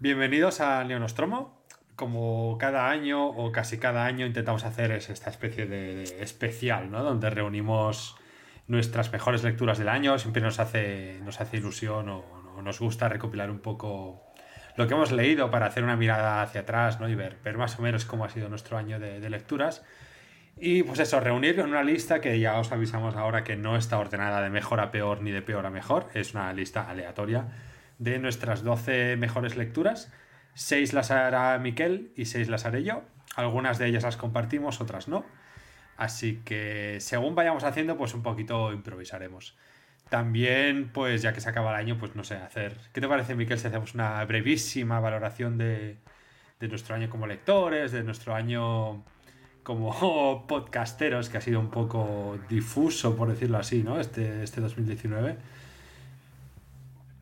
Bienvenidos a Neonostromo. Como cada año o casi cada año intentamos hacer es esta especie de, especial, ¿no? Donde reunimos nuestras mejores lecturas del año. Siempre nos hace, nos hace ilusión o, nos gusta recopilar un poco lo que hemos leído para hacer una mirada hacia atrás ¿no? y ver, ver más o menos cómo ha sido nuestro año de, de lecturas. Y pues eso, reunirlo en una lista que ya os avisamos ahora que no está ordenada de mejor a peor ni de peor a mejor. Es una lista aleatoria de nuestras 12 mejores lecturas. 6 las hará Miquel y 6 las haré yo. Algunas de ellas las compartimos, otras no. Así que según vayamos haciendo, pues un poquito improvisaremos. También, pues ya que se acaba el año, pues no sé, hacer... ¿Qué te parece, Miquel, si hacemos una brevísima valoración de, de nuestro año como lectores, de nuestro año como podcasteros, que ha sido un poco difuso, por decirlo así, ¿no? Este, este 2019.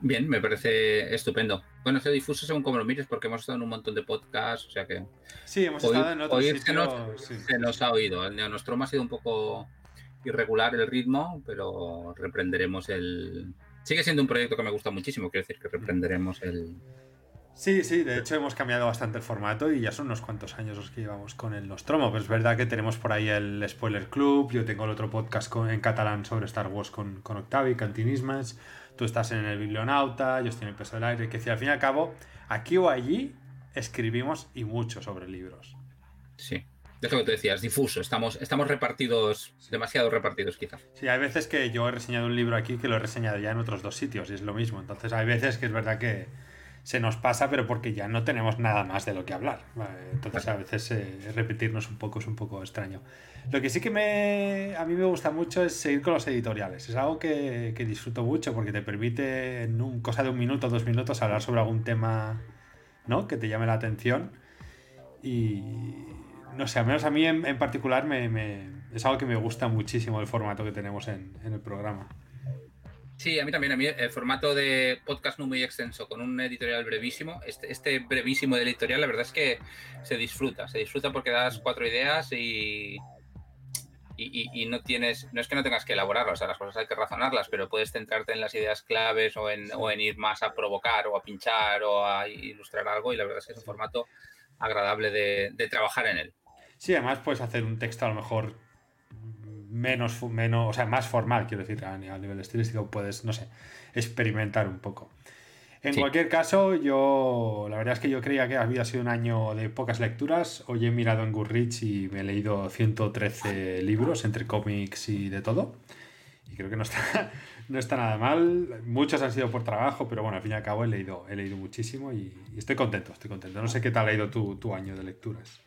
Bien, me parece estupendo. Bueno, se difuso según como lo mires, porque hemos estado en un montón de podcasts, o sea que. Sí, hemos estado en otros sitios. Se nos, ha oído. El Neonostromo ha sido un poco irregular el ritmo, pero reprenderemos el. Sigue siendo un proyecto que me gusta muchísimo, quiero decir que reprenderemos el. Sí, sí, de hecho hemos cambiado bastante el formato y ya son unos cuantos años los que llevamos con el Nostromo. Pero es verdad que tenemos por ahí el Spoiler Club, yo tengo el otro podcast en catalán sobre Star Wars con, con Octavi, Cantinismas tú estás en el biblionauta, yo estoy en el peso del aire, que si al fin y al cabo, aquí o allí escribimos y mucho sobre libros. Sí. Es lo que tú decías, difuso, estamos, estamos repartidos, demasiado repartidos quizás. Sí, hay veces que yo he reseñado un libro aquí que lo he reseñado ya en otros dos sitios y es lo mismo. Entonces hay veces que es verdad que, se nos pasa, pero porque ya no tenemos nada más de lo que hablar. Entonces a veces eh, repetirnos un poco es un poco extraño. Lo que sí que me, a mí me gusta mucho es seguir con los editoriales. Es algo que, disfruto mucho porque te permite en un, cosa de un minuto, dos minutos hablar sobre algún tema ¿no? que te llame la atención. Y no sé, al menos a mí en, particular me, es algo que me gusta muchísimo el formato que tenemos en el programa. Sí, a mí también. A mí el formato de podcast no muy extenso, con un editorial brevísimo. Este, este brevísimo editorial, la verdad es que se disfruta. Se disfruta porque das cuatro ideas y, y, no tienes. No es que no tengas que elaborarlas, o sea, las cosas hay que razonarlas, pero puedes centrarte en las ideas claves o en, o en ir más a provocar o a pinchar o a ilustrar algo. Y la verdad es que es un formato agradable de, de trabajar en él. Sí, además puedes hacer un texto a lo mejor menos, menos, o sea, más formal, quiero decir, a, nivel estilístico, puedes, no sé, experimentar un poco. En cualquier caso, yo, la verdad es que yo creía que había sido un año de pocas lecturas. Hoy he mirado en Goodreads y me he leído 113 libros entre cómics y de todo. Y creo que no está, no está nada mal. Muchos han sido por trabajo, pero bueno, al fin y al cabo he leído, he leído muchísimo y, estoy contento, estoy contento. No sé qué tal ha ido tu, tu año de lecturas.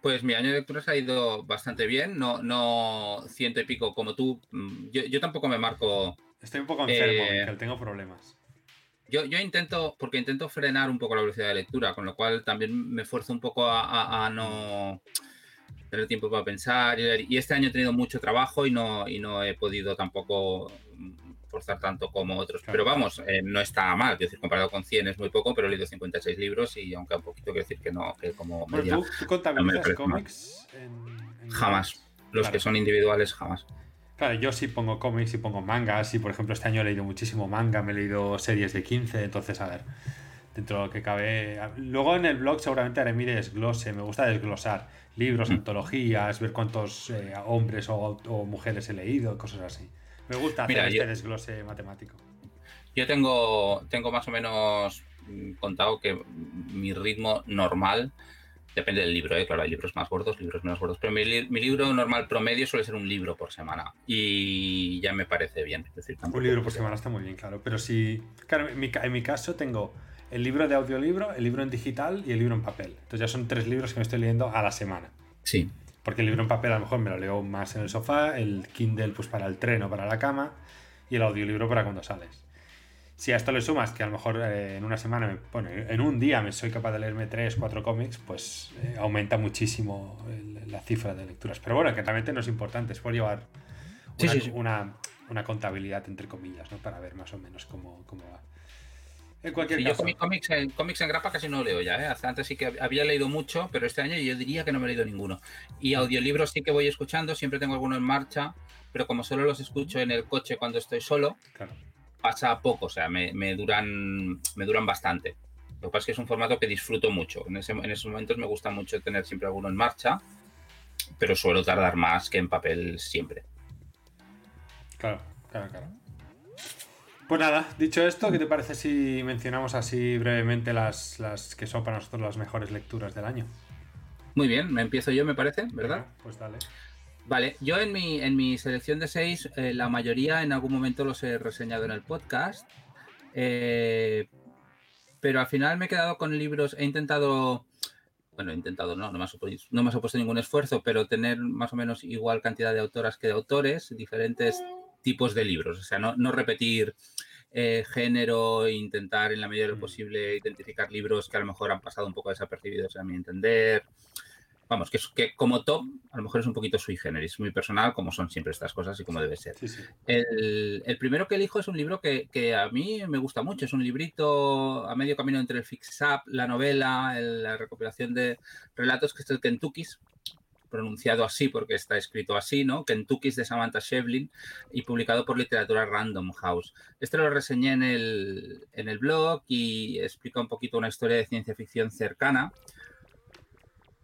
Pues mi año de lecturas ha ido bastante bien, no, no ciento y pico como tú. Mm, yo, tampoco me marco. Estoy un poco enfermo, eh, tengo problemas. Yo, yo, intento, porque intento frenar un poco la velocidad de lectura, con lo cual también me esfuerzo un poco a, no tener tiempo para pensar. Y este año he tenido mucho trabajo y no, y no he podido tampoco forzar tanto como otros. Pero vamos, eh, no está mal. Es decir, comparado con 100 es muy poco, pero he leído 56 libros y aunque un poquito quiero decir que no, que como media, ¿tú, contabilizas cómics? jamás. Los que son individuales, jamás. Claro, yo sí pongo cómics y pongo mangas. Y por ejemplo, este año he leído muchísimo manga, me he leído series de 15. Entonces, a ver, dentro de lo que cabe. Luego en el blog seguramente haré mi desglose. Me gusta desglosar libros, mm. antologías, ver cuántos eh, hombres o, o, mujeres he leído, cosas así. Me gusta hacer este desglose matemático. Yo tengo, tengo más o menos mm, contado que mi ritmo normal depende del libro, ¿eh? claro, hay libros más gordos, libros menos gordos, pero mi, libro normal promedio suele ser un libro por semana y ya me parece bien. un libro por semana está muy bien, claro, pero si, claro, en mi, en mi, caso tengo el libro de audiolibro, el libro en digital y el libro en papel. Entonces ya son tres libros que me estoy leyendo a la semana. Sí. Porque el libro en papel a lo mejor me lo leo más en el sofá, el Kindle pues para el tren o para la cama y el audiolibro para cuando sales. Si a esto le sumas que a lo mejor eh, en una semana, bueno, en un día me soy capaz de leerme tres, cuatro cómics, pues eh, aumenta muchísimo la cifra de lecturas. Pero bueno, que realmente no es importante, es por llevar una, Una, contabilidad entre comillas, ¿no? Para ver más o menos cómo, cómo va. En cualquier caso. Yo cómics en, cómics en grapa casi no leo ya, ¿eh? Antes sí que había leído mucho, pero este año yo diría que no me he leído ninguno. Y audiolibros sí que voy escuchando, siempre tengo alguno en marcha, pero como solo los escucho en el coche cuando estoy solo, pasa poco, o sea, me, duran, me duran bastante. Lo que pasa es que es un formato que disfruto mucho. En, ese, en esos momentos me gusta mucho tener siempre alguno en marcha, pero suelo tardar más que en papel siempre. Claro, claro, claro. Pues nada, dicho esto, ¿qué te parece si mencionamos así brevemente las, las que son para nosotros las mejores lecturas del año? Muy bien, me empiezo yo, me parece, ¿verdad? pues dale. Vale, yo en mi, en mi selección de seis, eh, la mayoría en algún momento los he reseñado en el podcast. Eh, pero al final me he quedado con libros, he intentado, bueno, he intentado, no, no me, ha supuesto, no me ha supuesto ningún esfuerzo, pero tener más o menos igual cantidad de autoras que de autores, diferentes tipos de libros, o sea, no, no repetir eh, género, e intentar en la medida de lo mm. posible identificar libros que a lo mejor han pasado un poco desapercibidos a mi entender vamos, que, que como top, a lo mejor es un poquito sui generis, muy personal, como son siempre estas cosas y como debe ser. El, primero que elijo es un libro que, a mí me gusta mucho, es un librito a medio camino entre el Fix Up, la novela, la recopilación de relatos, que es el Kentucky's, pronunciado así porque está escrito así, ¿no? Kentucky's de Samantha Shevlin y publicado por Literatura Random House. Este lo reseñé en el, en el blog y explica un poquito una historia de ciencia ficción cercana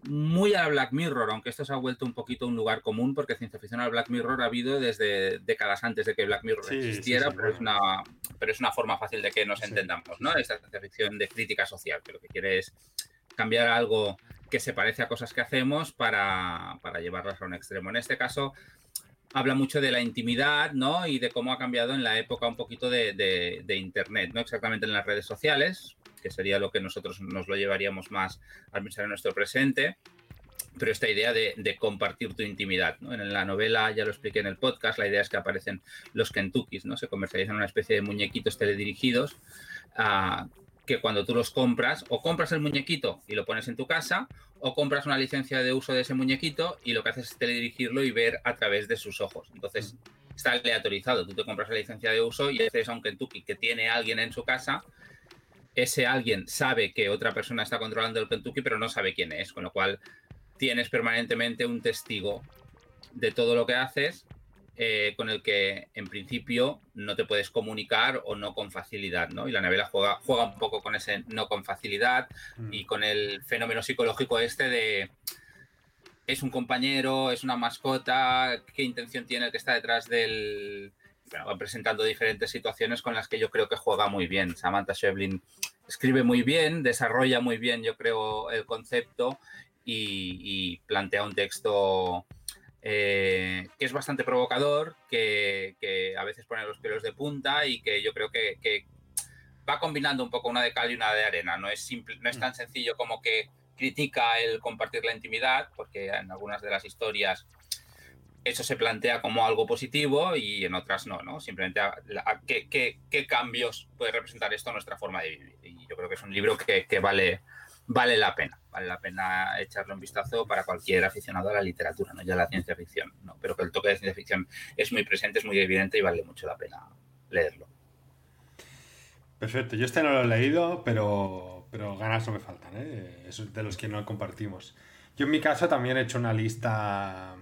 muy a Black Mirror, aunque esto se ha vuelto un poquito un lugar común, porque ciencia ficción al Black Mirror ha habido desde décadas antes de que Black Mirror existiera, pero, es una, pero es una forma fácil de que nos entendamos, ¿no? Esta ciencia ficción de crítica social, que lo que quiere es cambiar algo que se parece a cosas que hacemos para, para llevarlas a un extremo. En este caso, habla mucho de la intimidad, ¿no? Y de cómo ha cambiado en la época un poquito de, de Internet, no exactamente en las redes sociales, que sería lo que nosotros nos lo llevaríamos más al pensar en nuestro presente, pero esta idea de, compartir tu intimidad. ¿no? En la novela, ya lo expliqué en el podcast, la idea es que aparecen los Kentuckys, ¿no? se comercializan una especie de muñequitos teledirigidos. Ah, que cuando tú los compras, o compras el muñequito y lo pones en tu casa, o compras una licencia de uso de ese muñequito y lo que haces es teledirigirlo y ver a través de sus ojos. Entonces, está aleatorizado. Tú te compras la licencia de uso y haces a un Kentucky que tiene alguien en su casa ese alguien sabe que otra persona está controlando el Kentucky, pero no sabe quién es, con lo cual tienes permanentemente un testigo de todo lo que haces eh, con el que en principio no te puedes comunicar o no con facilidad, ¿no? Y la novela juega, juega un poco con ese no con facilidad mm. y con el fenómeno psicológico este de es un compañero, es una mascota, qué intención tiene el que está detrás del, va presentando diferentes situaciones con las que yo creo que juega muy bien. Samantha Shevlin escribe muy bien, desarrolla muy bien, yo creo, el concepto y, plantea un texto eh, que es bastante provocador, que, a veces pone los pelos de punta y que yo creo que, que, va combinando un poco una de cal y una de arena. No es, simple, no es tan sencillo como que critica el compartir la intimidad, porque en algunas de las historias eso se plantea como algo positivo y en otras no, ¿no? Simplemente a, qué, cambios puede representar esto a nuestra forma de vivir. Y yo creo que es un libro que, vale, vale la pena, vale la pena echarle un vistazo para cualquier aficionado a la literatura, no ya la ciencia ficción, ¿no? Pero que el toque de ciencia ficción es muy presente, es muy evidente y vale mucho la pena leerlo. Perfecto, yo este no lo he leído, pero, pero ganas no me faltan, ¿eh? Es de los que no compartimos. Yo en mi caso también he hecho una lista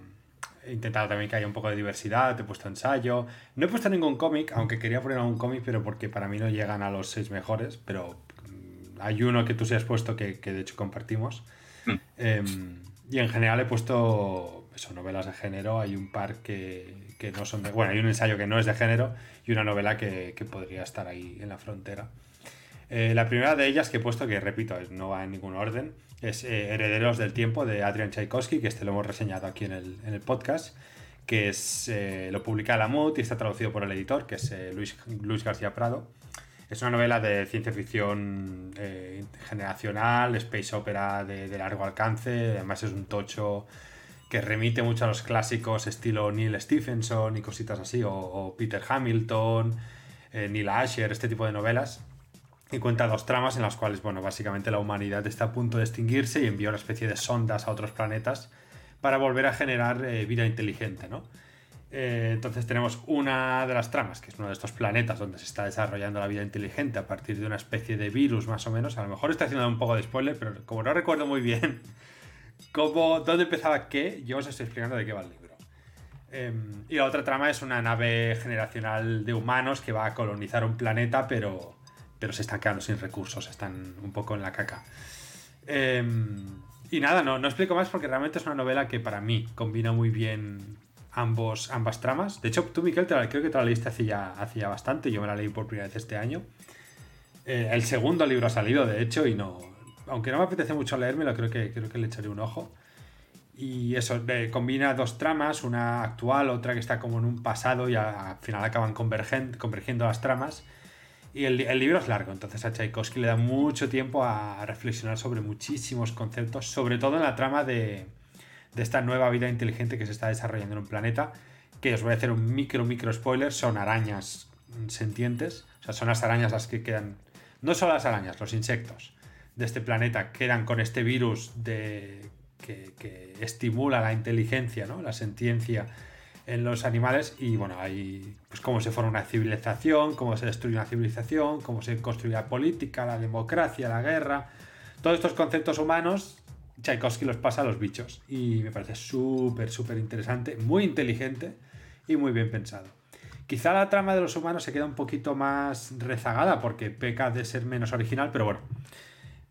he intentado también que haya un poco de diversidad, he puesto ensayo. No he puesto ningún cómic, aunque quería poner algún cómic, pero porque para mí no llegan a los seis mejores, pero hay uno que tú sí has puesto que, de hecho compartimos. Mm. Em, y en general he puesto eso, novelas de género, hay un par que, no son de... Bueno, hay un ensayo que no es de género y una novela que, podría estar ahí en la frontera. Eh, la primera de ellas que he puesto, que repito, no va en ningún orden, es eh, Herederos del Tiempo de Adrian Tchaikovsky, que este lo hemos reseñado aquí en el, en el podcast, que es, eh, lo publica la MUT y está traducido por el editor, que es Luis, Luis García Prado. Es una novela de ciencia ficción generacional, space opera de, largo alcance, además es un tocho que remite mucho a los clásicos estilo Neil Stephenson y cositas así, o, Peter Hamilton, Neil Asher, este tipo de novelas y cuenta dos tramas en las cuales, bueno, básicamente la humanidad está a punto de extinguirse y envía una especie de sondas a otros planetas para volver a generar eh, vida inteligente, ¿no? Eh, entonces tenemos una de las tramas, que es uno de estos planetas donde se está desarrollando la vida inteligente a partir de una especie de virus más o menos. A lo mejor está haciendo un poco de spoiler, pero como no recuerdo muy bien cómo, dónde empezaba qué, yo os estoy explicando de qué va el libro. Em, y la otra trama es una nave generacional de humanos que va a colonizar un planeta, pero pero se están quedando sin recursos, están un poco en la caca. Em, y nada, no, no explico más porque realmente es una novela que para mí combina muy bien ambos, ambas tramas. De hecho, tú, Miquel, creo que te la leíste hacía, hacía bastante. Yo me la leí por primera vez este año. Eh, el segundo libro ha salido, de hecho, y no. Aunque no me apetece mucho leérmelo, creo que, creo que le echaré un ojo. Y eso, combina dos tramas, una actual, otra que está como en un pasado y al final acaban convergiendo las tramas. Y el, el, libro es largo, entonces a Tchaikovsky le da mucho tiempo a reflexionar sobre muchísimos conceptos, sobre todo en la trama de, de esta nueva vida inteligente que se está desarrollando en un planeta, que os voy a hacer un micro, micro spoiler, son arañas sentientes, o sea, son las arañas las que quedan, no solo las arañas, los insectos de este planeta quedan con este virus de, que, que estimula la inteligencia, ¿no? la sentiencia en los animales y bueno, ahí pues cómo se forma una civilización, cómo se destruye una civilización, cómo se construye la política, la democracia, la guerra, todos estos conceptos humanos Tchaikovsky los pasa a los bichos. Y me parece súper, súper interesante, muy inteligente y muy bien pensado. Quizá la trama de los humanos se queda un poquito más rezagada porque peca de ser menos original, pero bueno,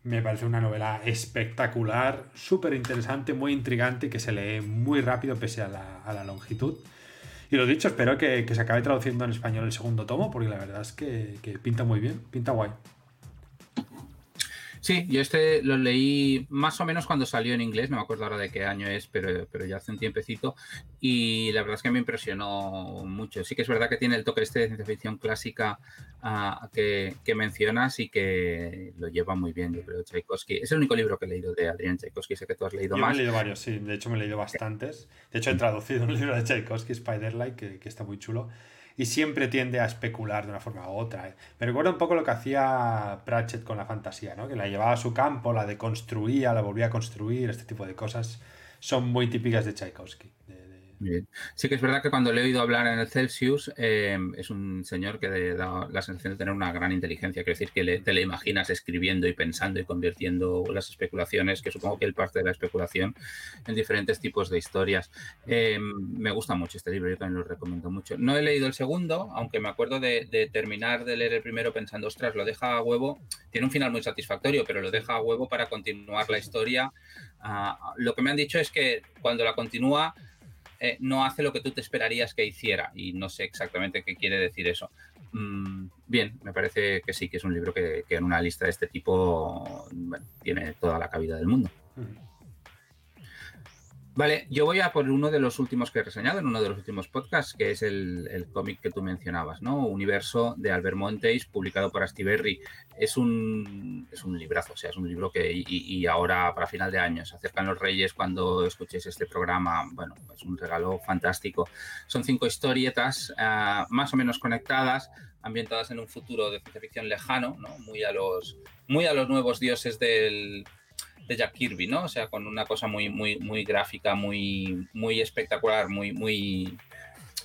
me parece una novela espectacular, súper interesante, muy intrigante y que se lee muy rápido pese a la, longitud. Y lo dicho, espero que, se acabe traduciendo en español el segundo tomo porque la verdad es que pinta muy bien, pinta guay. Sí, yo este lo leí más o menos cuando salió en inglés, no me acuerdo ahora de qué año es, pero, pero ya hace un tiempecito. Y la verdad es que me impresionó mucho. Sí que es verdad que tiene el toque este de ciencia ficción clásica uh, que, que, mencionas y que lo lleva muy bien, yo creo, Tchaikovsky. Es el único libro que he leído de Adrián Tchaikovsky, sé que tú has leído más. Yo he leído varios, sí, de hecho me he leído bastantes. De hecho he traducido un libro de Tchaikovsky, Spiderlight, que, que está muy chulo y siempre tiende a especular de una forma u otra. ¿eh? Me recuerda un poco lo que hacía Pratchett con la fantasía, ¿no? que la llevaba a su campo, la deconstruía, la volvía a construir, este tipo de cosas son muy típicas de Tchaikovsky. Sí que es verdad que cuando le he oído hablar en el Celsius, eh, es un señor que da la sensación de tener una gran inteligencia, quiere decir que te le imaginas escribiendo y pensando y convirtiendo las especulaciones, que supongo que él parte de la especulación, en diferentes tipos de historias. Eh, me gusta mucho este libro, yo también lo recomiendo mucho. No he leído el segundo, aunque me acuerdo de, terminar de leer el primero pensando, ostras, lo deja a huevo, tiene un final muy satisfactorio, pero lo deja a huevo para continuar la historia. Ah, lo que me han dicho es que cuando la continúa, eh, no hace lo que tú te esperarías que hiciera y no sé exactamente qué quiere decir eso. Mm, bien, me parece que sí, que es un libro que, en una lista de este tipo tiene toda la cabida del mundo. Vale, yo voy a por uno de los últimos que he reseñado en uno de los últimos podcasts, que es el, cómic que tú mencionabas, ¿no? Universo de Albert Montes, publicado por Astiberri. Es un, es un librazo, o sea, es un libro que, y, ahora para final de año, se acercan los Reyes cuando escuchéis este programa, bueno, es un regalo fantástico. Son cinco historietas uh, más o menos conectadas, ambientadas en un futuro de ciencia ficción lejano, ¿no? Muy a los, muy a los nuevos dioses del de Jack Kirby, ¿no? O sea, con una cosa muy, muy, muy gráfica, muy, muy espectacular, muy, muy,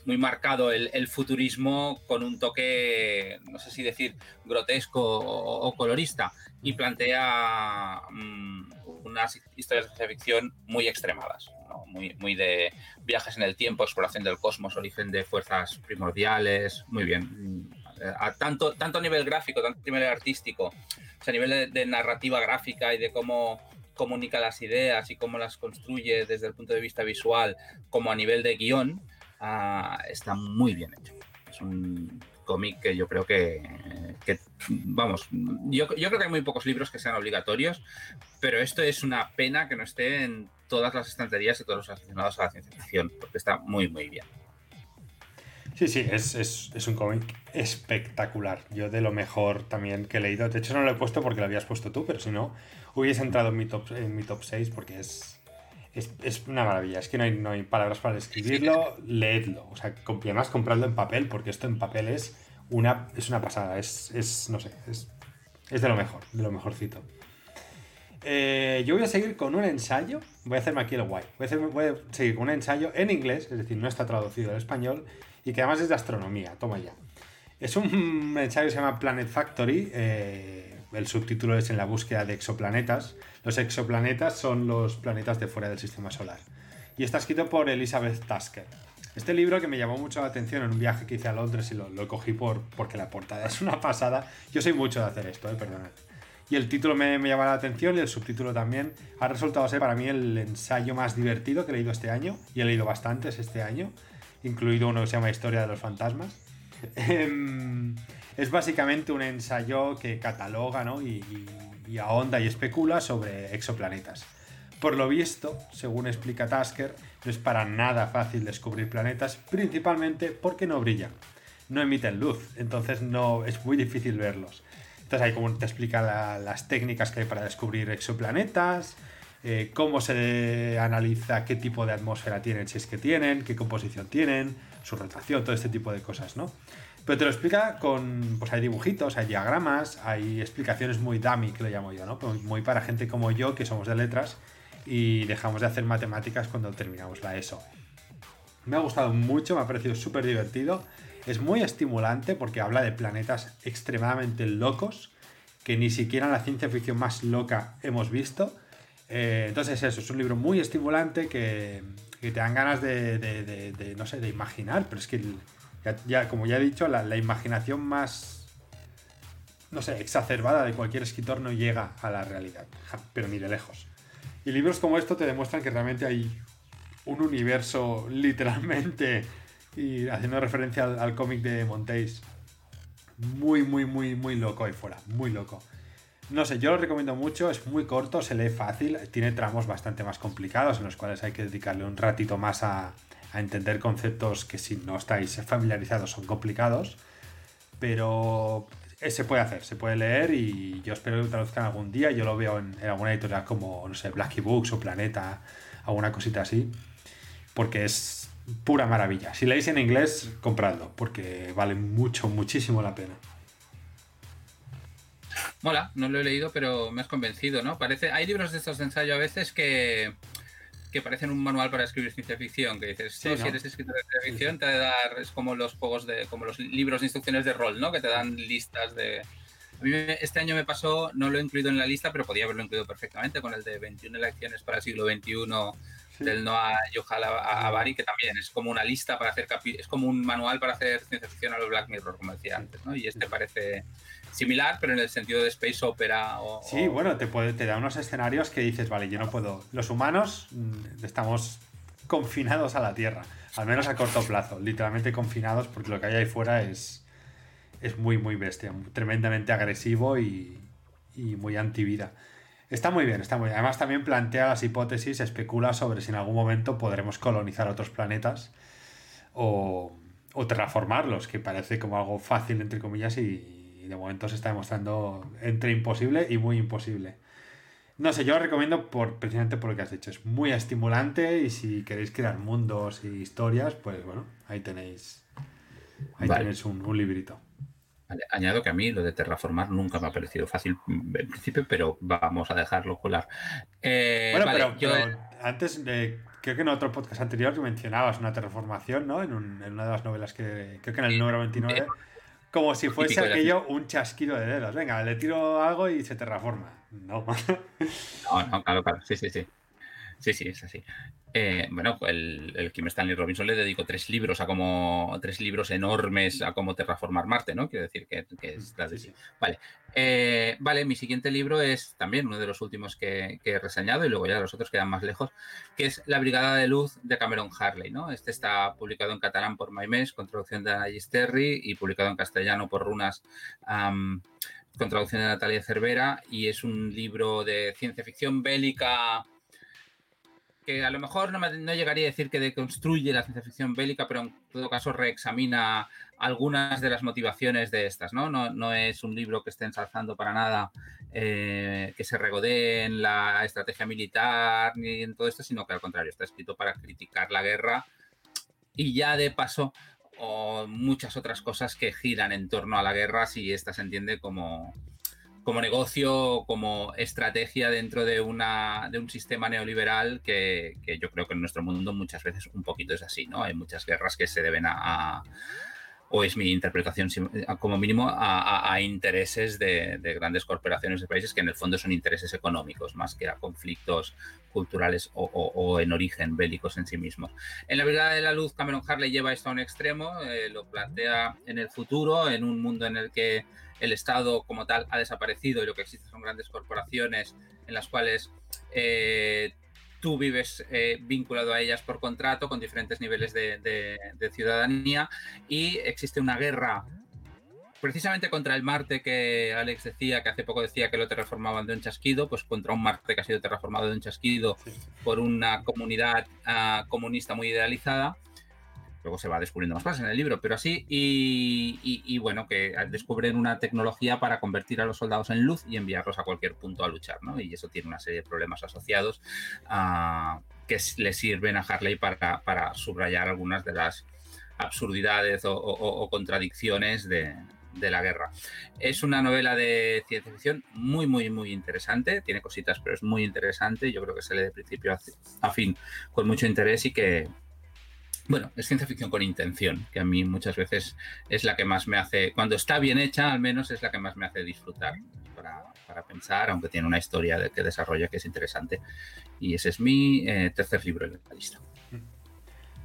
muy marcado el, futurismo con un toque, no sé si decir, grotesco o, colorista, y plantea mm, unas historias de ciencia ficción muy extremadas, muy, muy de viajes en el tiempo, exploración del cosmos, origen de fuerzas primordiales, muy bien. A tanto, tanto nivel gráfico, tanto nivel artístico, a nivel de, narrativa gráfica y de cómo comunica las ideas y cómo las construye desde el punto de vista visual, como a nivel de guion, ah, está muy bien hecho. Es un cómic que yo creo que, vamos, yo, yo, creo que hay muy pocos libros que sean obligatorios, pero esto es una pena que no esté en todas las estanterías de todos los aficionados a la ciencia ficción, porque está muy, muy bien. Sí, sí, es, un cómic espectacular. Yo de lo mejor también que he leído. De hecho, no lo he puesto porque lo habías puesto tú, pero si no, hubiese entrado en mi top, en mi top 6 porque es, es, una maravilla. Es que no hay, no hay palabras para describirlo. Leedlo. O sea, además compradlo en papel porque esto en papel es una, es una pasada. Es, es no sé, es, es de lo mejor, de lo mejorcito. Eh, yo voy a seguir con un ensayo. Voy a hacerme aquí el guay. Voy a, voy a seguir con un ensayo en inglés, es decir, no está traducido al español y que además es de astronomía, toma ya. Es un ensayo que se llama Planet Factory, eh, el subtítulo es En la búsqueda de exoplanetas. Los exoplanetas son los planetas de fuera del sistema solar. Y está escrito por Elizabeth Tasker. Este libro que me llamó mucho la atención en un viaje que hice a Londres y lo, lo cogí por, porque la portada es una pasada. Yo soy mucho de hacer esto, eh, perdonad. Y el título me, me llama la atención y el subtítulo también. Ha resultado ser para mí el ensayo más divertido que he leído este año. Y he leído bastantes este año, incluido uno que se llama Historia de los Fantasmas. Em, es básicamente un ensayo que cataloga ¿no? y, y, y ahonda y especula sobre exoplanetas. Por lo visto, según explica Tasker, no es para nada fácil descubrir planetas, principalmente porque no brillan, no emiten luz, entonces no es muy difícil verlos. Entonces ahí como te explica la, las técnicas que hay para descubrir exoplanetas, eh, cómo se analiza qué tipo de atmósfera tienen, si es que tienen, qué composición tienen, su rotación, todo este tipo de cosas, ¿no? Pero te lo explica con, pues hay dibujitos, hay diagramas, hay explicaciones muy dummy, que lo llamo yo, ¿no? Pues muy para gente como yo, que somos de letras y dejamos de hacer matemáticas cuando terminamos la ESO. Me ha gustado mucho, me ha parecido súper divertido. Es muy estimulante porque habla de planetas extremadamente locos que ni siquiera la ciencia ficción más loca hemos visto. Eh, entonces eso, es un libro muy estimulante que, te dan ganas de, no sé, de imaginar, pero es que ya, como ya he dicho, la, imaginación más, no sé, exacerbada de cualquier escritor no llega a la realidad, pero ni de lejos. Y libros como esto te demuestran que realmente hay un universo literalmente, y haciendo referencia al, al cómic de Montéis, muy, muy, muy, muy loco ahí fuera, muy loco. No sé, yo lo recomiendo mucho, es muy corto, se lee fácil, tiene tramos bastante más complicados en los cuales hay que dedicarle un ratito más a, a entender conceptos que si no estáis familiarizados son complicados, pero se puede hacer, se puede leer y yo espero que lo traduzcan algún día. Yo lo veo en, en alguna editorial como, no sé, Blacky Books o Planeta, alguna cosita así, porque es pura maravilla. Si leéis en inglés, compradlo, porque vale mucho, muchísimo la pena. Mola, no lo he leído, pero me has convencido, ¿no? Parece, hay libros de estos de ensayo a veces que, que parecen un manual para escribir ciencia ficción, que dices, sí, ¿no? si eres escritor de ciencia ficción, sí, sí. te dar, es como los juegos de, como los libros de instrucciones de rol, ¿no? Que te dan listas de. A mí este año me pasó, no lo he incluido en la lista, pero podía haberlo incluido perfectamente con el de 21 elecciones para el siglo XXI sí. del Noah Yohal Abari, que también es como una lista para hacer es como un manual para hacer ciencia ficción a los Black Mirror, como decía antes, ¿no? Y este parece similar, pero en el sentido de space opera. O, sí, o... bueno, te, puede, te da unos escenarios que dices, vale, yo no puedo. Los humanos mm, estamos confinados a la Tierra, al menos a corto plazo, literalmente confinados, porque lo que hay ahí fuera es, es muy, muy bestia, tremendamente agresivo y, y muy antivida. Está muy bien, está muy bien. Además también plantea las hipótesis, especula sobre si en algún momento podremos colonizar otros planetas o, o terraformarlos, que parece como algo fácil, entre comillas, y, de momento se está demostrando entre imposible y muy imposible. No sé, yo lo recomiendo por, precisamente por lo que has dicho. Es muy estimulante y si queréis crear mundos y historias, pues bueno, ahí tenéis, ahí vale. tenéis un, un librito. Añado que a mí lo de terraformar nunca me ha parecido fácil en principio, pero vamos a dejarlo colar. Eh, bueno, vale, pero, yo... pero, antes, de, creo que en otro podcast anterior mencionabas una terraformación, ¿no? En, un, en una de las novelas que, creo que en el número 29. Como si fuese aquello un chasquido de dedos. Venga, le tiro algo y se terraforma. No. no, no, claro, claro. Sí, sí, sí. Sí, sí, es así. Eh, bueno, el, el Kim Stanley Robinson le dedicó tres libros a como tres libros enormes a cómo terraformar Marte, ¿no? Quiero decir que, que es la de... sí, sí. Vale. Eh, vale, mi siguiente libro es también uno de los últimos que, que, he reseñado y luego ya los otros quedan más lejos, que es La Brigada de Luz de Cameron Harley, ¿no? Este está publicado en catalán por Maimés, con traducción de Anagis Terry y publicado en castellano por Runas. Um, con traducción de Natalia Cervera y es un libro de ciencia ficción bélica que a lo mejor no, llegaría a decir que deconstruye la ciencia ficción bélica, pero en todo caso reexamina algunas de las motivaciones de estas, ¿no? No, no es un libro que esté ensalzando para nada eh, que se regodee en la estrategia militar ni en todo esto, sino que al contrario, está escrito para criticar la guerra y ya de paso muchas otras cosas que giran en torno a la guerra si esta se entiende como, como negocio, como estrategia dentro de, una, de un sistema neoliberal que, que, yo creo que en nuestro mundo muchas veces un poquito es así, ¿no? Hay muchas guerras que se deben a, a, o es mi interpretación como mínimo, a, intereses de, grandes corporaciones de países que en el fondo son intereses económicos más que a conflictos culturales o, en origen bélicos en sí mismos. En la verdad de la luz, Cameron Harley lleva esto a un extremo, eh, lo plantea en el futuro, en un mundo en el que el Estado como tal ha desaparecido y lo que existe son grandes corporaciones en las cuales eh, tú vives eh, vinculado a ellas por contrato con diferentes niveles de, ciudadanía y existe una guerra precisamente contra el Marte que Alex decía, que hace poco decía que lo terraformaban de un chasquido, pues contra un Marte que ha sido terraformado de un chasquido por una comunidad ah, comunista muy idealizada luego se va descubriendo más cosas en el libro, pero así, y, bueno, que descubren una tecnología para convertir a los soldados en luz y enviarlos a cualquier punto a luchar, ¿no? Y eso tiene una serie de problemas asociados ah, que le sirven a Harley para, para, subrayar algunas de las absurdidades o, contradicciones de, de la guerra. Es una novela de ciencia ficción muy, muy, muy interesante. Tiene cositas, pero es muy interesante. Yo creo que se lee de principio a fin con mucho interés y que, bueno, es ciencia ficción con intención, que a mí muchas veces es la que más me hace, cuando está bien hecha, al menos es la que más me hace disfrutar para, pensar, aunque tiene una historia de que desarrolla que es interesante. Y ese es mi eh, tercer libro en la lista.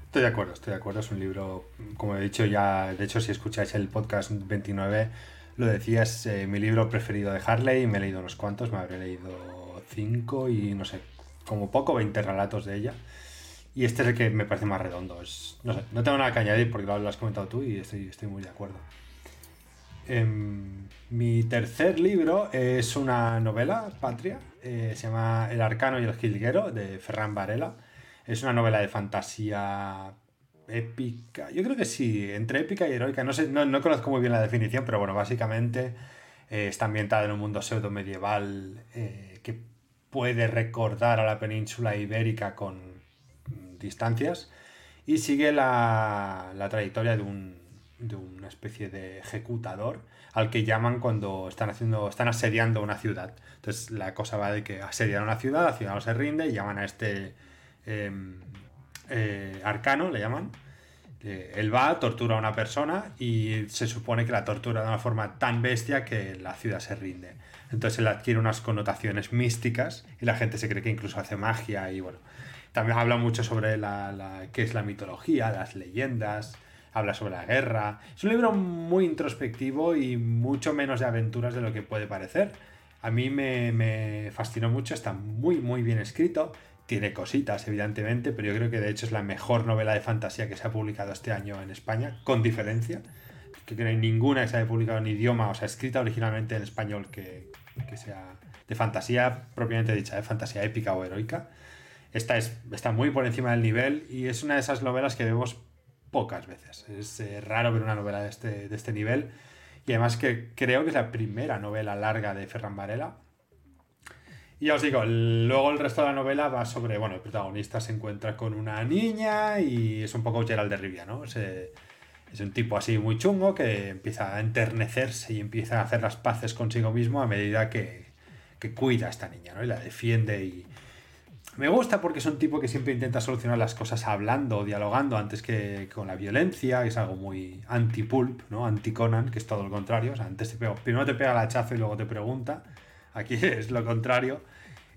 Estoy de acuerdo, estoy de acuerdo. Es un libro, como he dicho ya, de hecho, si escucháis el podcast 29, lo decías, eh, mi libro preferido de Harley. Me he leído unos cuantos, me habré leído cinco y no sé, como poco, 20 relatos de ella. Y este es el que me parece más redondo. Es, no, no tengo nada que añadir porque lo, has comentado tú y estoy, estoy muy de acuerdo. Em, mi tercer libro es una novela, Patria. Eh, se llama El Arcano y el Jilguero, de Ferran Varela. Es una novela de fantasía épica. Yo creo que sí, entre épica y heroica. No, sé, no, conozco muy bien la definición, pero bueno, básicamente eh, está ambientada en un mundo pseudo medieval eh, que puede recordar a la península ibérica con distancias y sigue la, trayectoria de, un, de, una especie de ejecutador al que llaman cuando están haciendo están asediando una ciudad. Entonces la cosa va de que asedian una ciudad, la ciudad no se rinde y llaman a este em, eh, arcano, le llaman. él va, tortura a una persona y se supone que la tortura de una forma tan bestia que la ciudad se rinde. Entonces él adquiere unas connotaciones místicas y la gente se cree que incluso hace magia y bueno, también habla mucho sobre la, qué es la mitología, las leyendas, habla sobre la guerra. Es un libro muy introspectivo y mucho menos de aventuras de lo que puede parecer. A mí me, fascinó mucho, está muy, muy bien escrito. Tiene cositas, evidentemente, pero yo creo que de hecho es la mejor novela de fantasía que se ha publicado este año en España, con diferencia. Que no hay ninguna que se haya publicado en idioma, o sea, escrita originalmente en español que, que sea de fantasía propiamente dicha, de fantasía épica o heroica. Esta es, está muy por encima del nivel y es una de esas novelas que vemos pocas veces. Es eh, raro ver una novela de este, de este nivel. Y además que creo que es la primera novela larga de Ferran Varela. Y ya os digo, luego el resto de la novela va sobre, bueno, el protagonista se encuentra con una niña y es un poco Gerald de Rivia, ¿no? Es, es un tipo así muy chungo que empieza a enternecerse y empieza a hacer las paces consigo mismo a medida que, que cuida a esta niña, ¿no? Y la defiende y, me gusta porque es un tipo que siempre intenta solucionar las cosas hablando o dialogando antes que con la violencia, es algo muy anti-pulp, ¿no? Anti-Conan, que es todo lo contrario. O sea, antes te pego, primero te pega el hachazo y luego te pregunta. Aquí es lo contrario.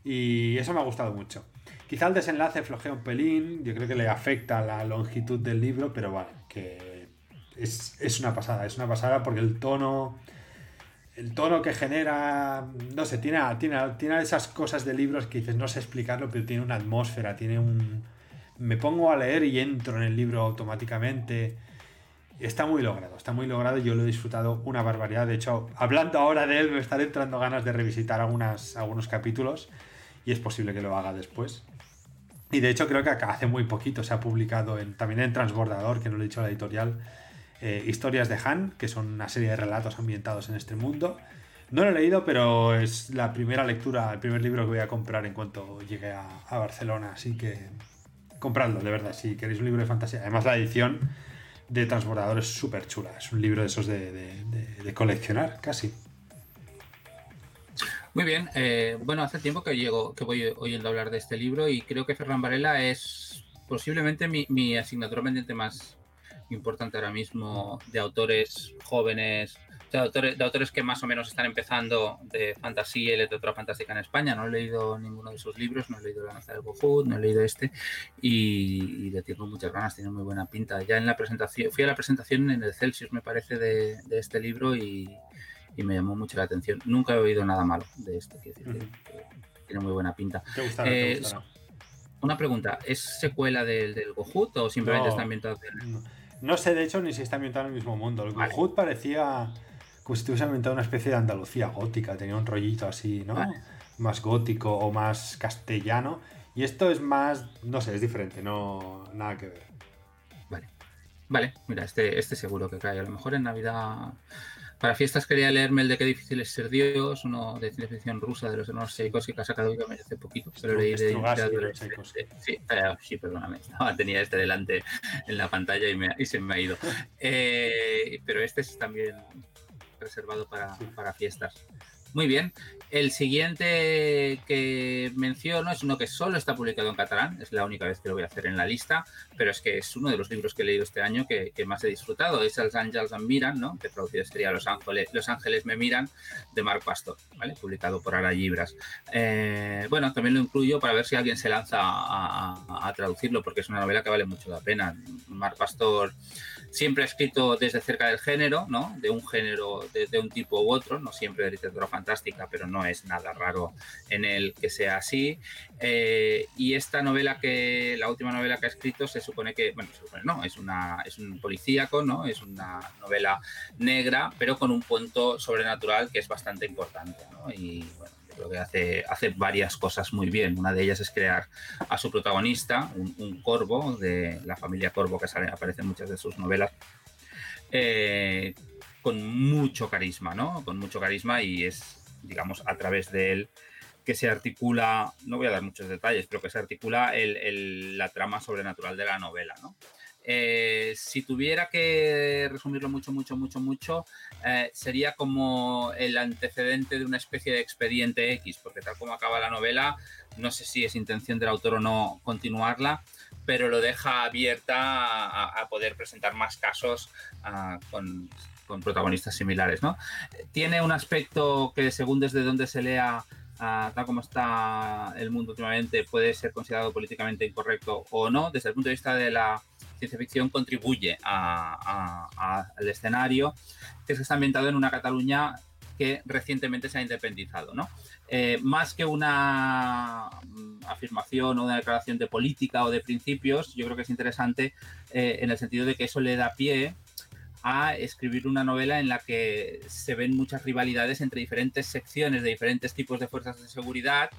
Y eso me ha gustado mucho. Quizá el desenlace flojea un pelín, yo creo que le afecta la longitud del libro, pero bueno, que es, es una pasada, es una pasada porque el tono el tono que genera, no sé, tiene, tiene, tiene esas cosas de libros que dices, no sé explicarlo, pero tiene una atmósfera, tiene un... Me pongo a leer y entro en el libro automáticamente. Está muy logrado, está muy logrado yo lo he disfrutado una barbaridad. De hecho, hablando ahora de él, me están entrando ganas de revisitar algunas, algunos capítulos y es posible que lo haga después. Y de hecho creo que hace muy poquito se ha publicado en, también en Transbordador, que no lo he dicho la editorial, eh, Historias de Han, que son una serie de relatos ambientados en este mundo. No lo he leído, pero es la primera lectura, el primer libro que voy a comprar en cuanto llegue a, Barcelona. Así que compradlo, de verdad, si queréis un libro de fantasía. Además, la edición de Transbordador es súper chula. Es un libro de esos de, coleccionar, casi. Muy bien. Eh, bueno, hace tiempo que, llego, que voy oyendo hablar de este libro y creo que Ferran Varela es posiblemente mi, mi asignatura pendiente más, importante ahora mismo de autores jóvenes, de autores, de autores que más o menos están empezando de fantasía y literatura fantástica en España. No he leído ninguno de sus libros, no he leído La Danza del Gohut, no he leído este y, le tengo muchas ganas, tiene muy buena pinta. Ya en la presentación, fui a la presentación en el Celsius, me parece, de, este libro y, me llamó mucho la atención. Nunca he oído nada malo de este, tiene muy buena pinta. Eh, una pregunta, ¿es secuela del, del Gohut o simplemente está ambientado en... No. sé, de hecho, ni si está ambientado en el mismo mundo. El Gohut parecía como si estuviese ambientado una especie de Andalucía gótica, tenía un rollito así, ¿no? Más gótico o más castellano. Y esto es más, no sé, es diferente, no nada que ver. Vale. Vale, mira, este, este seguro que cae. A lo mejor en Navidad para fiestas quería leerme el de Qué difícil es ser Dios, uno de ciencia ficción rusa de los hermanos Tchaikovsky que ha sacado hoy hace poquito, pero leí de, de, sí, eh, sí, perdóname, tenía este delante en la pantalla y, me, y se me ha ido. Eh, pero este es también reservado para, para fiestas. Muy bien. El siguiente que menciono es uno que solo está publicado en catalán, es la única vez que lo voy a hacer en la lista, pero es que es uno de los libros que he leído este año que, más he disfrutado. Es Els Àngels em miran, ¿no? que traducido sería Los Ángeles, me miran, de Marc Pastor, ¿vale? publicado por Ara Libras. Eh, bueno, también lo incluyo para ver si alguien se lanza a, a traducirlo, porque es una novela que vale mucho la pena. Marc Pastor siempre ha escrito desde cerca del género, ¿no? De un género, de, un tipo u otro, no siempre de literatura fantástica, pero no es nada raro en él que sea así. Eh, y esta novela que, la última novela que ha escrito, se supone que, bueno, se supone, no, es, una, es un policíaco, ¿no? Es una novela negra, pero con un punto sobrenatural que es bastante importante, ¿no? Y bueno, creo que hace, hace varias cosas muy bien. Una de ellas es crear a su protagonista, un, corvo de la familia Corvo que aparece en muchas de sus novelas, eh, con mucho carisma, ¿no? Con mucho carisma y es, digamos, a través de él que se articula, no voy a dar muchos detalles, pero que se articula la trama sobrenatural de la novela, ¿no? Eh, si tuviera que resumirlo mucho, mucho, mucho, mucho, eh, sería como el antecedente de una especie de expediente X, porque tal como acaba la novela, no sé si es intención del autor o no continuarla, pero lo deja abierta a, poder presentar más casos ah, con, protagonistas similares. ¿no? Tiene un aspecto que según desde donde se lea tal como está el mundo últimamente, puede ser considerado políticamente incorrecto o no, desde el punto de vista de la ciencia ficción contribuye al escenario, que está ambientado en una Cataluña que recientemente se ha independizado. ¿no? Eh, más que una mm, afirmación o una declaración de política o de principios, yo creo que es interesante eh, en el sentido de que eso le da pie a escribir una novela en la que se ven muchas rivalidades entre diferentes secciones de diferentes tipos de fuerzas de seguridad.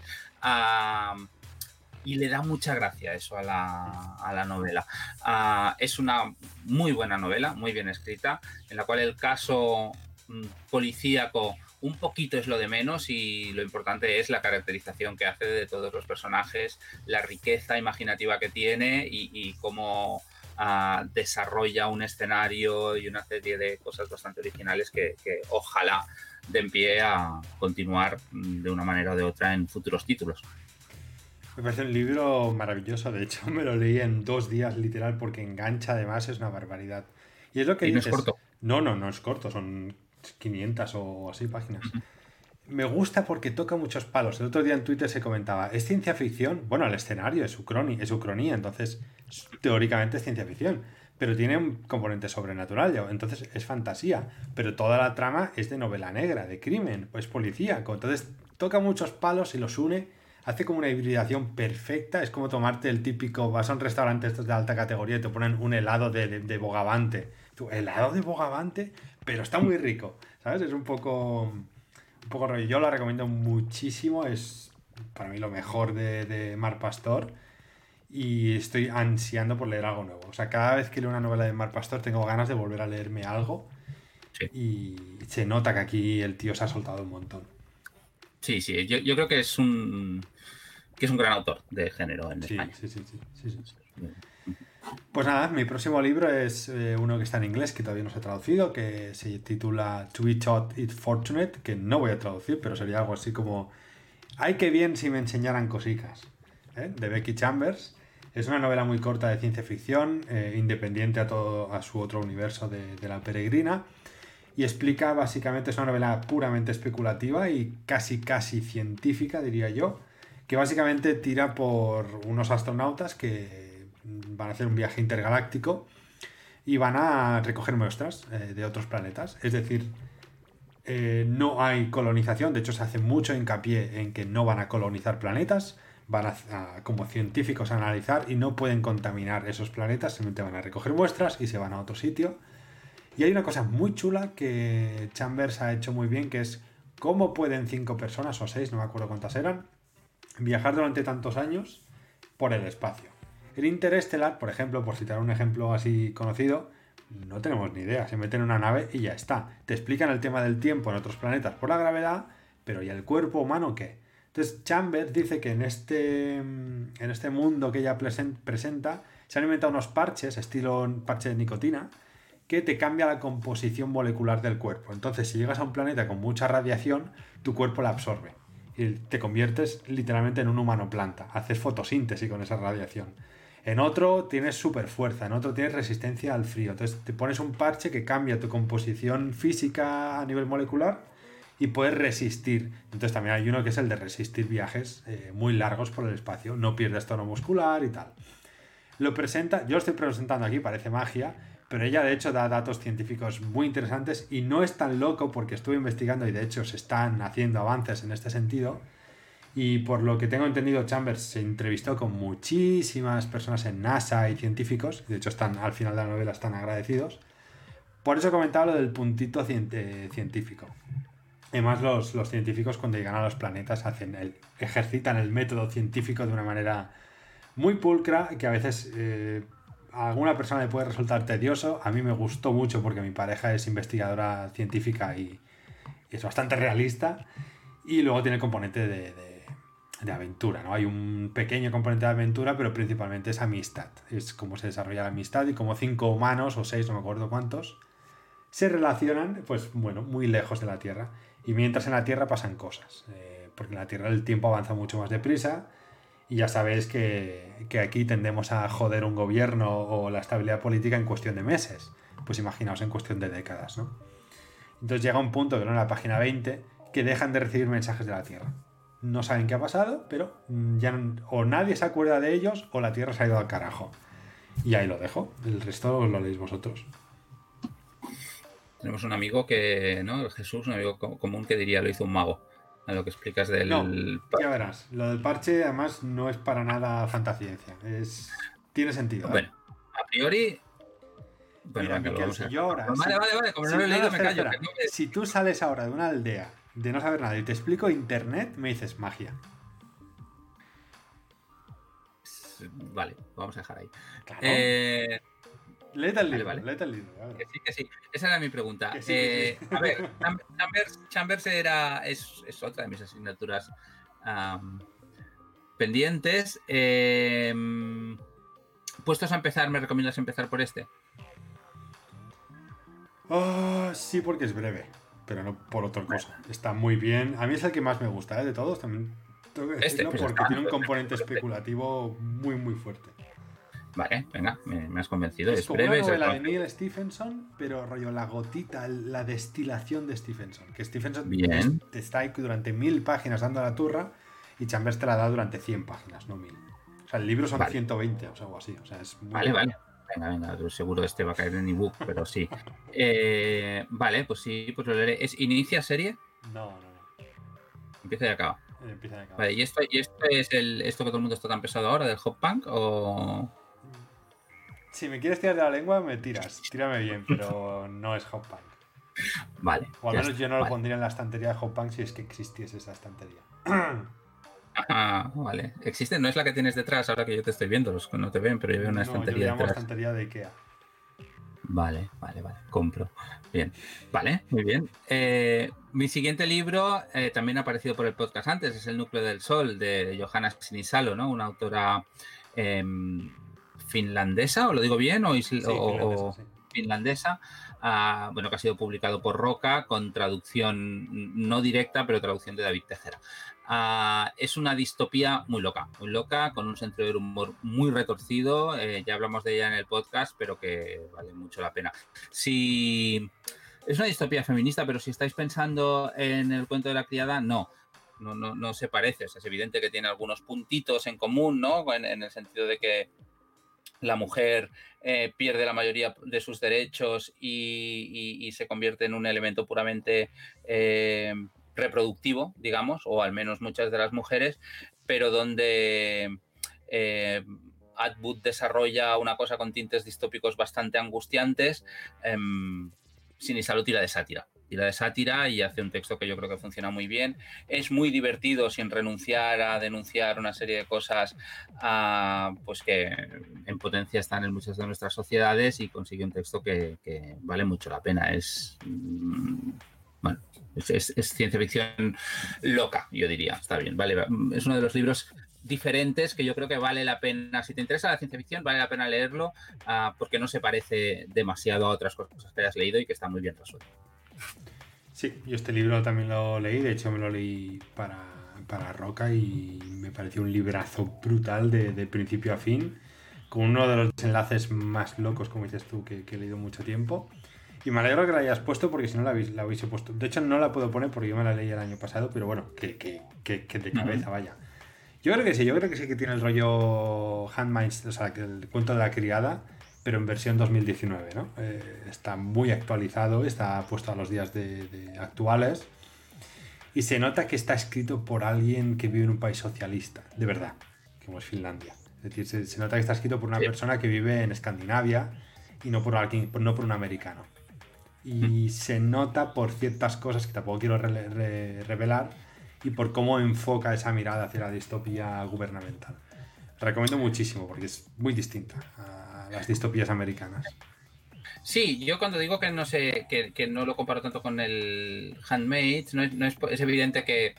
Y le da mucha gracia eso a la, novela. Ah, es una muy buena novela, muy bien escrita, en la cual el caso mm, policíaco un poquito es lo de menos y lo importante es la caracterización que hace de todos los personajes, la riqueza imaginativa que tiene y cómo desarrolla un escenario y una serie de cosas bastante originales que, ojalá den pie a continuar mm, de una manera o de otra en futuros títulos. Me parece un libro maravilloso, de hecho me lo leí en dos días literal porque engancha además, es una barbaridad. Y es lo que ¿Y no es corto? No, no, no es corto, son 500 o así páginas me gusta porque toca muchos palos. El otro día en Twitter se comentaba, ¿es ciencia ficción? Bueno, el escenario es, ucroni, es ucronía, entonces teóricamente es ciencia ficción, pero tiene un componente sobrenatural, entonces es fantasía, pero toda la trama es de novela negra, de crimen, pues policíaco, entonces toca muchos palos y los une, hace como una hibridación perfecta, es como tomarte el típico, vas a un restaurante estos de alta categoría y te ponen un helado de, de bogavante, helado de bogavante, pero está muy rico, ¿sabes? Es un poco poco rollo. Yo la recomiendo muchísimo, es para mí lo mejor de, Mar Pastor y estoy ansiando por leer algo nuevo. O sea, cada vez que leo una novela de Mar Pastor tengo ganas de volver a leerme algo y se nota que aquí el tío se ha soltado un montón. Sí, sí, yo, creo que es un que es un gran autor de género en España. Sí, sí, sí. sí, sí. Pues nada, mi próximo libro es eh, uno que está en inglés, que todavía no se ha traducido, que se titula To Be Taught It Fortunate, que no voy a traducir, pero sería algo así como Ay, qué bien si me enseñaran cositas, ¿eh? de Becky Chambers. Es una novela muy corta de ciencia ficción, eh, independiente a, todo, a su otro universo de, de la peregrina y explica básicamente, es una novela puramente especulativa y casi casi científica, diría yo, que básicamente tira por unos astronautas que van a hacer un viaje intergaláctico y van a recoger muestras eh, de otros planetas. Es decir, eh, no hay colonización, de hecho se hace mucho hincapié en que no van a colonizar planetas, van a, como científicos a analizar y no pueden contaminar esos planetas, simplemente van a recoger muestras y se van a otro sitio y hay una cosa muy chula que Chambers ha hecho muy bien, que es cómo pueden cinco personas o seis, no me acuerdo cuántas eran, viajar durante tantos años por el espacio. El interestelar, por ejemplo, por citar un ejemplo así conocido, no tenemos ni idea. Se meten en una nave y ya está. Te explican el tema del tiempo en otros planetas por la gravedad, pero ¿y el cuerpo humano qué? Entonces Chambers dice que en este, en este mundo que ella presenta se han inventado unos parches, estilo parche de nicotina, que te cambia la composición molecular del cuerpo. Entonces, si llegas a un planeta con mucha radiación, tu cuerpo la absorbe y te conviertes literalmente en un humano planta. Haces fotosíntesis con esa radiación. En otro tienes super fuerza, en otro tienes resistencia al frío. Entonces te pones un parche que cambia tu composición física a nivel molecular y puedes resistir. Entonces también hay uno que es el de resistir viajes eh, muy largos por el espacio. No pierdes tono muscular y tal. Lo presenta, yo lo estoy presentando aquí, parece magia, pero ella de hecho da datos científicos muy interesantes y no es tan loco porque estuve investigando y de hecho se están haciendo avances en este sentido. Y por lo que tengo entendido, Chambers se entrevistó con muchísimas personas en NASA y científicos, de hecho están al final de la novela están agradecidos. Por eso comentaba lo del puntito eh, científico. Además, los, los, científicos cuando llegan a los planetas hacen el, ejercitan el método científico de una manera muy pulcra que a veces eh, a alguna persona le puede resultar tedioso. A mí me gustó mucho porque mi pareja es investigadora científica y, es bastante realista. Y luego tiene el componente de, de, aventura, ¿no? Hay un pequeño componente de aventura, pero principalmente es amistad. Es cómo se desarrolla la amistad y como cinco humanos o seis, no me acuerdo cuántos, se relacionan, pues bueno, muy lejos de la Tierra. Y mientras en la Tierra pasan cosas. Eh, porque en la Tierra el tiempo avanza mucho más deprisa y ya sabéis que, aquí tendemos a joder un gobierno o la estabilidad política en cuestión de meses. Pues imaginaos en cuestión de décadas, ¿no? Entonces llega un punto, que en la página 20, que dejan de recibir mensajes de la Tierra. No saben qué ha pasado, pero ya o nadie se acuerda de ellos o la Tierra se ha ido al carajo. Y ahí lo dejo. El resto lo leéis vosotros. Tenemos un amigo que, ¿no? Jesús, un amigo común que diría lo hizo un mago a lo que explicas del. No, ya verás. Lo del parche, además, no es para nada fantasciencia. Es... Tiene sentido. ¿eh? Bueno, a priori. Bueno, Mira, si yo ahora. Vale, vale, vale. Como no lo he leído, me callo. Si tú sales ahora de una aldea de no saber nada y te explico internet, me dices magia. Vale, vamos a dejar ahí. Claro. Eh, Léete el libro, el libro. Que sí, que sí. Esa era mi pregunta. Eh, a ver, Chambers, era, es, otra de mis asignaturas pendientes. Em, ¿Puestos a empezar, me recomiendas empezar por este? Oh, sí, porque es breve, pero no por otra cosa. Está muy bien. A mí es el que más me gusta, ¿eh? de todos también. Tengo que este, pues porque tiene un componente especulativo muy, muy fuerte. Vale, venga, me, has convencido. Es, como breve, una novela de Neil Stephenson, pero rollo la gotita, la destilación de Stephenson. Que Stephenson te está ahí durante mil páginas dando la turra y Chambers te la da durante 100 páginas, no mil. O sea, el libro son 120 o algo así. O sea, es vale, vale. Venga, venga, seguro este va a caer en ebook, pero sí. Eh, vale, pues sí, pues lo leeré. ¿Es inicia serie? No, no, no. Empieza y acaba. Empieza y acaba. Vale, ¿y esto, y esto es el, esto que todo el mundo está tan pesado ahora del hop punk o...? Si me quieres tirar de la lengua, me tiras. Tírame bien, pero no es Hop Punk. Vale. O al menos yo no lo pondría en la estantería de Hop Punk si es que existiese esa estantería. Ah, vale. Existe, no es la que tienes detrás ahora que yo te estoy viendo, los que no te ven, pero yo veo una estantería. Yo estantería de Ikea. Vale, vale, vale. Compro. Bien. Vale, muy bien. Eh, mi siguiente libro eh, también ha aparecido por el podcast antes, es El núcleo del sol de Johanna Sinisalo, ¿no? Una autora. Em, finlandesa, ¿o lo digo bien? O, finlandesa, ah, bueno, que ha sido publicado por Roca con traducción no directa, pero traducción de David Tejera. Ah, es una distopía muy loca, muy loca, con un sentido del humor muy retorcido. Eh, ya hablamos de ella en el podcast, pero que vale mucho la pena. Si es una distopía feminista, pero si estáis pensando en el cuento de la criada, no. No, no, no se parece. es evidente que tiene algunos puntitos en común, ¿no? En, el sentido de que la mujer eh, pierde la mayoría de sus derechos y, se convierte en un elemento puramente eh, reproductivo, digamos, o al menos muchas de las mujeres, pero donde eh, Atwood desarrolla una cosa con tintes distópicos bastante angustiantes, em, sin lo tira de sátira. Tira de sátira y hace un texto que yo creo que funciona muy bien. Es muy divertido sin renunciar a denunciar una serie de cosas pues que en potencia están en muchas de nuestras sociedades y consigue un texto que, vale mucho la pena. Es. Mm, bueno, es, ciencia ficción loca, yo diría. Está bien, vale. Es uno de los libros diferentes que yo creo que vale la pena, si te interesa la ciencia ficción, vale la pena leerlo ah, porque no se parece demasiado a otras cosas que hayas leído y que está muy bien resuelto. Sí, yo este libro también lo leí, de hecho me lo leí para, para Roca y me pareció un librazo brutal de, principio a fin, con uno de los desenlaces más locos, como dices tú, que, he leído mucho tiempo. Y me alegro que la hayas puesto porque si no la habéis, la habéis puesto. De hecho, no la puedo poner porque yo me la leí el año pasado, pero bueno, que, que, que de cabeza, vaya. Yo creo que sí, yo creo que sí que tiene el rollo Handmaids, o sea, el cuento de la criada, pero en versión 2019, ¿no? Eh, está muy actualizado, está puesto a los días de, actuales y se nota que está escrito por alguien que vive en un país socialista, de verdad, como es Finlandia. Es decir, se, nota que está escrito por una persona que vive en Escandinavia y no por alguien, no por un americano. Y mm. se nota por ciertas cosas que tampoco quiero revelar, y por cómo enfoca esa mirada hacia la distopía gubernamental. Recomiendo muchísimo porque es muy distinta a las distopías americanas. Sí, yo cuando digo que no sé, que, no lo comparo tanto con el Handmade, no es, evidente que,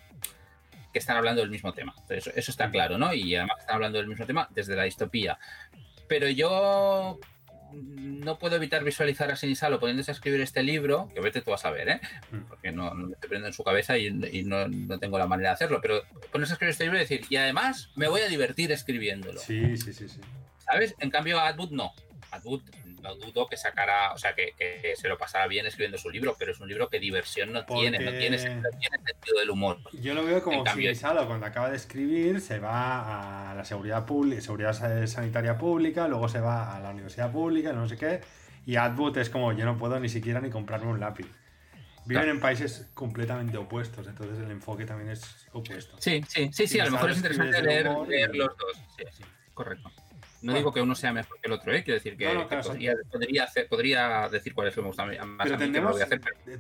están hablando del mismo tema. Eso, eso está claro, ¿no? Y además están hablando del mismo tema desde la distopía. Pero yo no puedo evitar visualizar a Sinisalo poniéndose a escribir este libro, que vete tú a saber, ¿eh? Mm. porque no, no me estoy poniendo en su cabeza y, no, tengo la manera de hacerlo, pero ponerse a escribir este libro y decir, y además me voy a divertir escribiéndolo. Sí, sí, sí, sí. ¿Sabes? En cambio, Atwood no. Atwood no dudo que sacará, o sea, que, se lo pasará bien escribiendo su libro, pero es un libro que diversión no tiene, no tiene, sentido del humor. Yo lo veo como Salo cuando acaba de escribir se va a la seguridad pública, seguridad sanitaria pública, luego se va a la universidad pública, no sé qué, y Atwood es como yo no puedo ni siquiera ni comprarme un lápiz. Viven en países completamente opuestos, entonces el enfoque también es opuesto. Sí, sí, sí, sí, a lo mejor es interesante leer, los dos. Sí, sí, correcto. No digo que uno sea mejor que el otro, ¿eh? quiero decir que, podría, hacer, podría, decir cuál es lo que me gusta más pero a tendemos,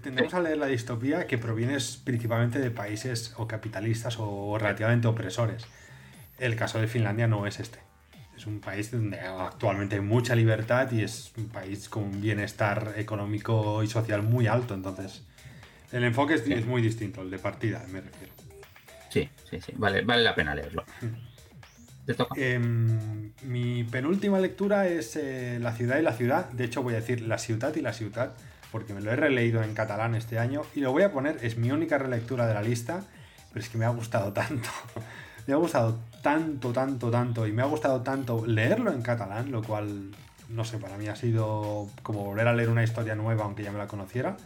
tendemos a leer la distopía que proviene principalmente de países o capitalistas o relativamente opresores. El caso de Finlandia no es este. Es un país donde actualmente hay mucha libertad y es un país con un bienestar económico y social muy alto. Entonces, el enfoque es, muy distinto, el de partida, me refiero. Sí, sí, sí. Vale, vale la pena leerlo. Em, mi penúltima lectura es eh, La ciudad y la ciudad. De hecho, voy a decir La ciudad y la ciudad, porque me lo he releído en catalán este año y lo voy a poner, es mi única relectura de la lista, pero es que me ha gustado tanto. me ha gustado tanto, tanto, tanto y me ha gustado tanto leerlo en catalán, lo cual, no sé, para mí ha sido como volver a leer una historia nueva, aunque ya me la conociera.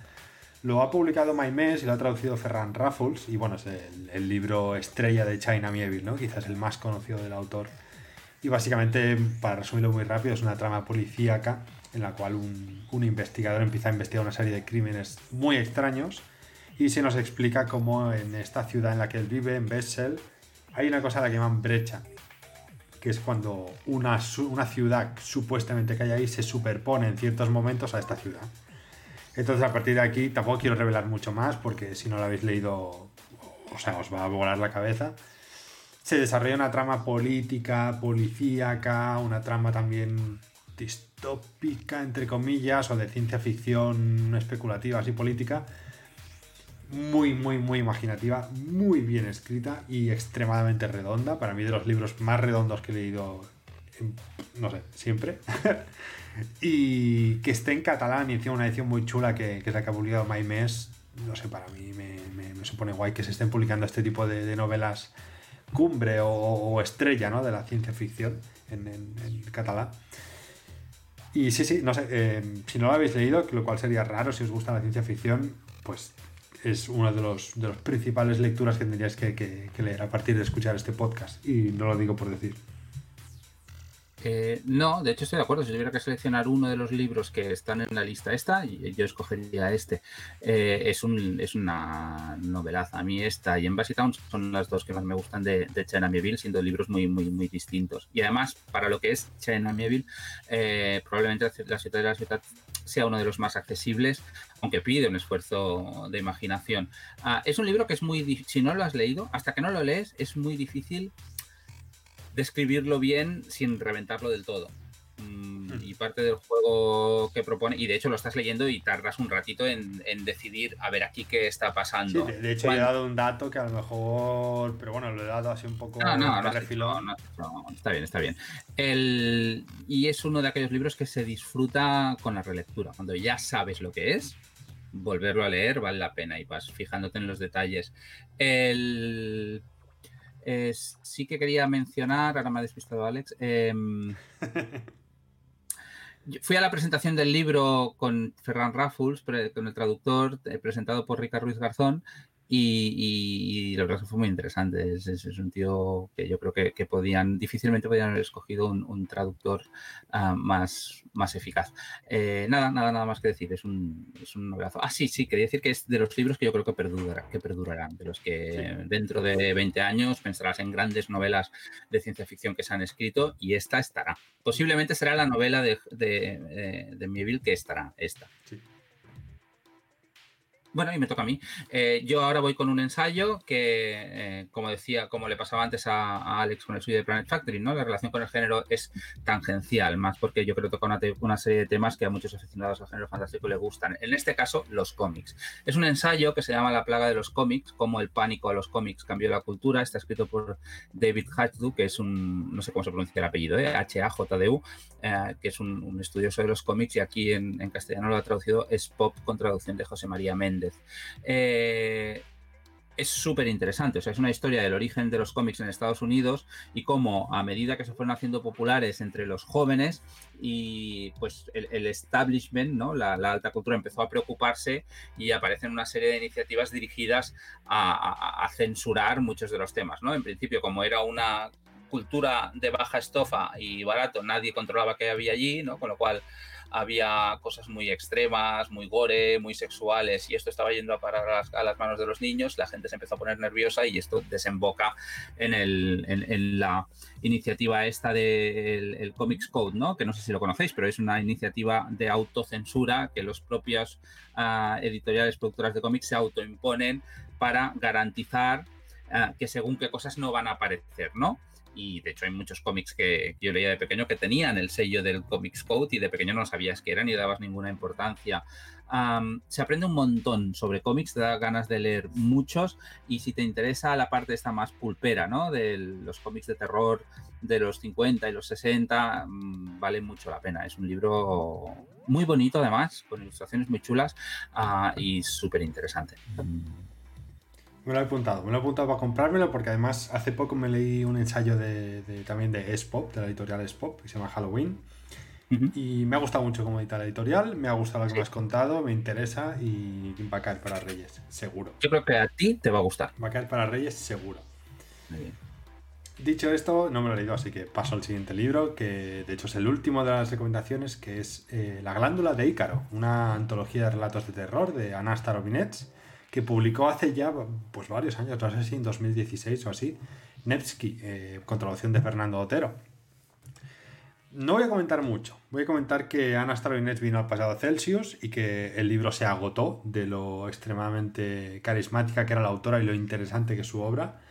Lo ha publicado Maimés y lo ha traducido Ferran Raffles. Y bueno, es el, libro estrella de China Mieville, ¿no? Quizás el más conocido del autor. Y básicamente, para resumirlo muy rápido, es una trama policíaca en la cual un, investigador empieza a investigar una serie de crímenes muy extraños y se nos explica cómo en esta ciudad en la que él vive, en Bessel, hay una cosa a la que llaman brecha, que es cuando una, una ciudad supuestamente que hay ahí se superpone en ciertos momentos a esta ciudad. Entonces, a partir de aquí, tampoco quiero revelar mucho más, porque si no lo habéis leído, o sea, os va a volar la cabeza. Se desarrolla una trama política, policíaca, una trama también distópica, entre comillas, o de ciencia ficción especulativa, así política. Muy, muy, muy imaginativa, muy bien escrita y extremadamente redonda. Para mí, de los libros más redondos que he leído no sé, siempre. y que esté en catalán y encima una edición muy chula que, que es la que ha publicado Maimés. No sé, para mí me, supone guay que se estén publicando este tipo de, novelas cumbre o, estrella ¿no? de la ciencia ficción en, catalán. Y sí, sí, no sé, eh, si no lo habéis leído, lo cual sería raro si os gusta la ciencia ficción, pues es una de los, de principales lecturas que tendríais que leer a partir de escuchar este podcast. Y no lo digo por decir. Eh, no, de hecho estoy de acuerdo. Si tuviera que seleccionar uno de los libros que están en la lista esta, yo escogería este. Eh, es, un, es una novelaza. A mí esta y Embassy Town son las dos que más me gustan de, de China siendo libros muy, muy, muy distintos. Y además, para lo que es China Mieville, eh, probablemente la ciudad de la ciudad sea uno de los más accesibles, aunque pide un esfuerzo de imaginación. Ah, es un libro que es muy si no lo has leído, hasta que no lo lees, es muy difícil describirlo bien sin reventarlo del todo. Mm. Y parte del juego que propone, y de hecho lo estás leyendo y tardas un ratito en, decidir, a ver, aquí qué está pasando. Sí, de, hecho he dado un dato que a lo mejor, pero bueno, lo he dado así un poco no, no, no, está bien, está bien. El, y es uno de aquellos libros que se disfruta con la relectura, cuando ya sabes lo que es, volverlo a leer vale la pena y vas fijándote en los detalles. El sí que quería mencionar, ahora me ha despistado Alex. Em, fui a la presentación del libro con Ferran Raffles, con el traductor, eh, presentado por Ricardo Ruiz Garzón, y, la verdad que fue muy interesante. Es, un tío que yo creo que, podían, difícilmente podían haber escogido un, traductor ah, más, más eficaz. Eh, nada, nada, nada más que decir. Es un, es un novelazo. Ah, sí, sí, quería decir que es de los libros que yo creo que, perdurará, que perdurarán. De los que dentro de 20 años pensarás en grandes novelas de ciencia ficción que se han escrito y esta estará. Posiblemente será la novela de, de, eh, de, que estará, esta. Sí. Bueno, y me toca a mí. Eh, yo ahora voy con un ensayo que, eh, como decía, como le pasaba antes a, Alex con el suyo de Planet Factory, ¿no? La relación con el género es tangencial, más porque yo creo que toca una, serie de temas que a muchos aficionados al género fantástico le gustan. En este caso, los cómics. Es un ensayo que se llama La plaga de los cómics, cómo el pánico a los cómics cambió la cultura. Está escrito por David Hatchdu, que es un, no sé cómo se pronuncia el apellido, ¿eh? H-A-J-D-U, eh, que es un, estudioso de los cómics y aquí en, castellano lo ha traducido es Pop con traducción de José María Méndez. Eh, es súper interesante, o sea, es una historia del origen de los cómics en Estados Unidos y cómo a medida que se fueron haciendo populares entre los jóvenes y pues el, establishment, ¿no? La, alta cultura empezó a preocuparse y aparecen una serie de iniciativas dirigidas a, a, censurar muchos de los temas, ¿no? En principio, como era una cultura de baja estofa y barato, nadie controlaba qué había allí, ¿no? Con lo cual había cosas muy extremas, muy gore, muy sexuales, y esto estaba yendo a parar a las, manos de los niños, la gente se empezó a poner nerviosa y esto desemboca en, la iniciativa esta del Comics Code, ¿no? que no sé si lo conocéis, pero es una iniciativa de autocensura que los propios ah, editoriales productoras de cómics se autoimponen para garantizar ah, que según qué cosas no van a aparecer, ¿no? Y de hecho hay muchos cómics que yo leía de pequeño que tenían el sello del Comics Code y de pequeño no sabías qué eran ni dabas ninguna importancia. se aprende un montón sobre cómics, te da ganas de leer muchos y si te interesa la parte esta más pulpera, ¿no? De los cómics de terror de los 50 y los 60, mm, vale mucho la pena. Es un libro muy bonito además, con ilustraciones muy chulas ah, y súper interesante. Me lo he apuntado, me lo he apuntado para comprármelo porque además hace poco me leí un ensayo de, también de S-Pop, de la editorial S-Pop, que se llama Halloween. Y me ha gustado mucho como edita la editorial, me ha gustado lo que me has contado, me interesa y va a caer para Reyes, seguro. Yo creo que a ti te va a gustar. Va a caer para Reyes, seguro. Dicho esto, no me lo he leído, así que paso al siguiente libro, que de hecho es el último de las recomendaciones, que es eh, La glándula de Ícaro, una antología de relatos de terror de Anastar Robinets que publicó hace ya pues, varios años, no sé si en 2016 o así, Nevsky, eh, con traducción de Fernando Otero. No voy a comentar mucho, voy a comentar que Ana Starlinets vino al pasado Celsius y que el libro se agotó de lo extremadamente carismática que era la autora y lo interesante que es su obra.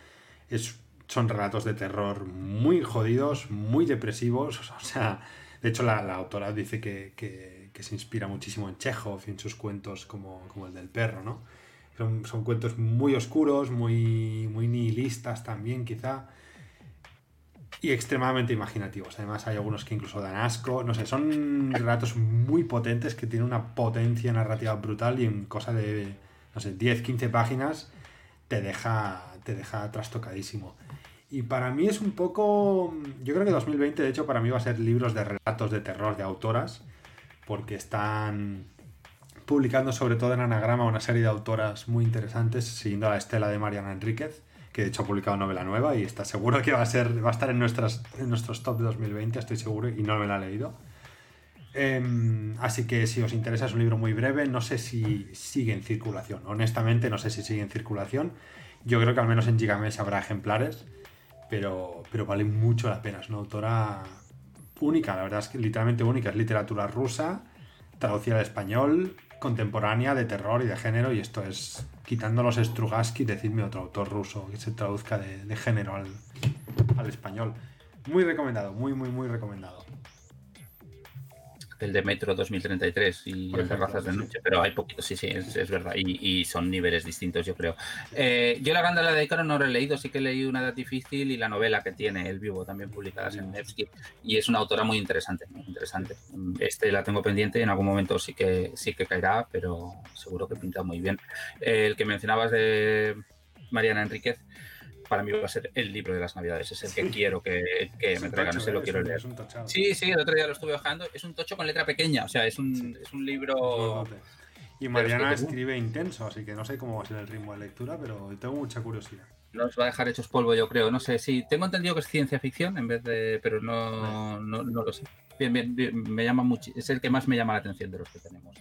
Es, son relatos de terror muy jodidos, muy depresivos, o sea, de hecho la, autora dice que, se inspira muchísimo en Chekhov y en sus cuentos como, como el del perro, ¿no? Son, cuentos muy oscuros, muy, muy nihilistas también, quizá. y extremadamente imaginativos. Además, hay algunos que incluso dan asco. No sé, son relatos muy potentes que tienen una potencia narrativa brutal y en cosa de, no sé, 10, 15 páginas te deja, te deja trastocadísimo. Y para mí es un poco. Yo creo que 2020, de hecho, para mí va a ser libros de relatos de terror de autoras, porque están publicando sobre todo en Anagrama una serie de autoras muy interesantes, siguiendo la estela de Mariana Enríquez que de hecho ha publicado novela nueva y está seguro que va a, ser, va a estar en, nuestras, en nuestros top de 2020, estoy seguro, y no me la he leído. Em, así que si os interesa es un libro muy breve, no sé si sigue en circulación, honestamente no sé si sigue en circulación, yo creo que al menos en Gigamesh habrá ejemplares, pero, pero vale mucho la pena, es una autora única, la verdad es que literalmente única, es literatura rusa, traducida al español, contemporánea, de terror y de género, y esto es quitando los Strugatsky, decidme otro autor ruso que se traduzca de, género al, al español. Muy recomendado, muy, muy, muy recomendado el de Metro 2033 y el de Razas de Noche, pero hay poquitos, sí, sí, es, verdad, y, son niveles distintos, yo creo. Eh, yo la banda de Icaro no lo he leído, sí que leí una edad difícil y la novela que tiene El Vivo, también publicadas en Nevsky, y es una autora muy interesante, muy interesante. Este la tengo pendiente y en algún momento sí que, sí que caerá, pero seguro que pinta muy bien. el que mencionabas de Mariana Enríquez, para mí va a ser el libro de las Navidades. Es el que quiero que, me traigan. Ese lo quiero leer. Sí, sí, el otro día lo estuve bajando. Es un tocho con letra pequeña. O sea, es un, es un libro. Y Mariana escribe intenso, así que no sé cómo va a ser el ritmo de lectura, pero tengo mucha curiosidad. Nos va a dejar hechos polvo, yo creo. No sé, sí, tengo entendido que es ciencia ficción en vez de. Pero no, no, lo sé. Bien, bien, me llama mucho. Es el que más me llama la atención de los que tenemos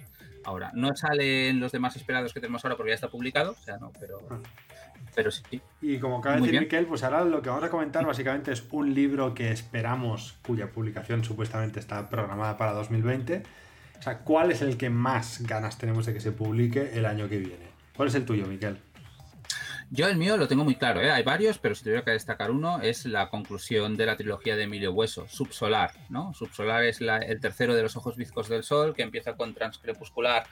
ahora. No salen los demás esperados que tenemos ahora porque ya está publicado, o sea, no, pero. Ah pero sí. Y como acaba de decir Miquel, pues ahora lo que vamos a comentar básicamente es un libro que esperamos, cuya publicación supuestamente está programada para 2020. O sea, ¿cuál es el que más ganas tenemos de que se publique el año que viene? ¿Cuál es el tuyo, Miquel? Yo el mío lo tengo muy claro, ¿eh? hay varios, pero si tuviera que destacar uno es la conclusión de la trilogía de Emilio Hueso, Subsolar. ¿no? Subsolar es el tercero de los ojos bizcos del sol, que empieza con Transcrepuscular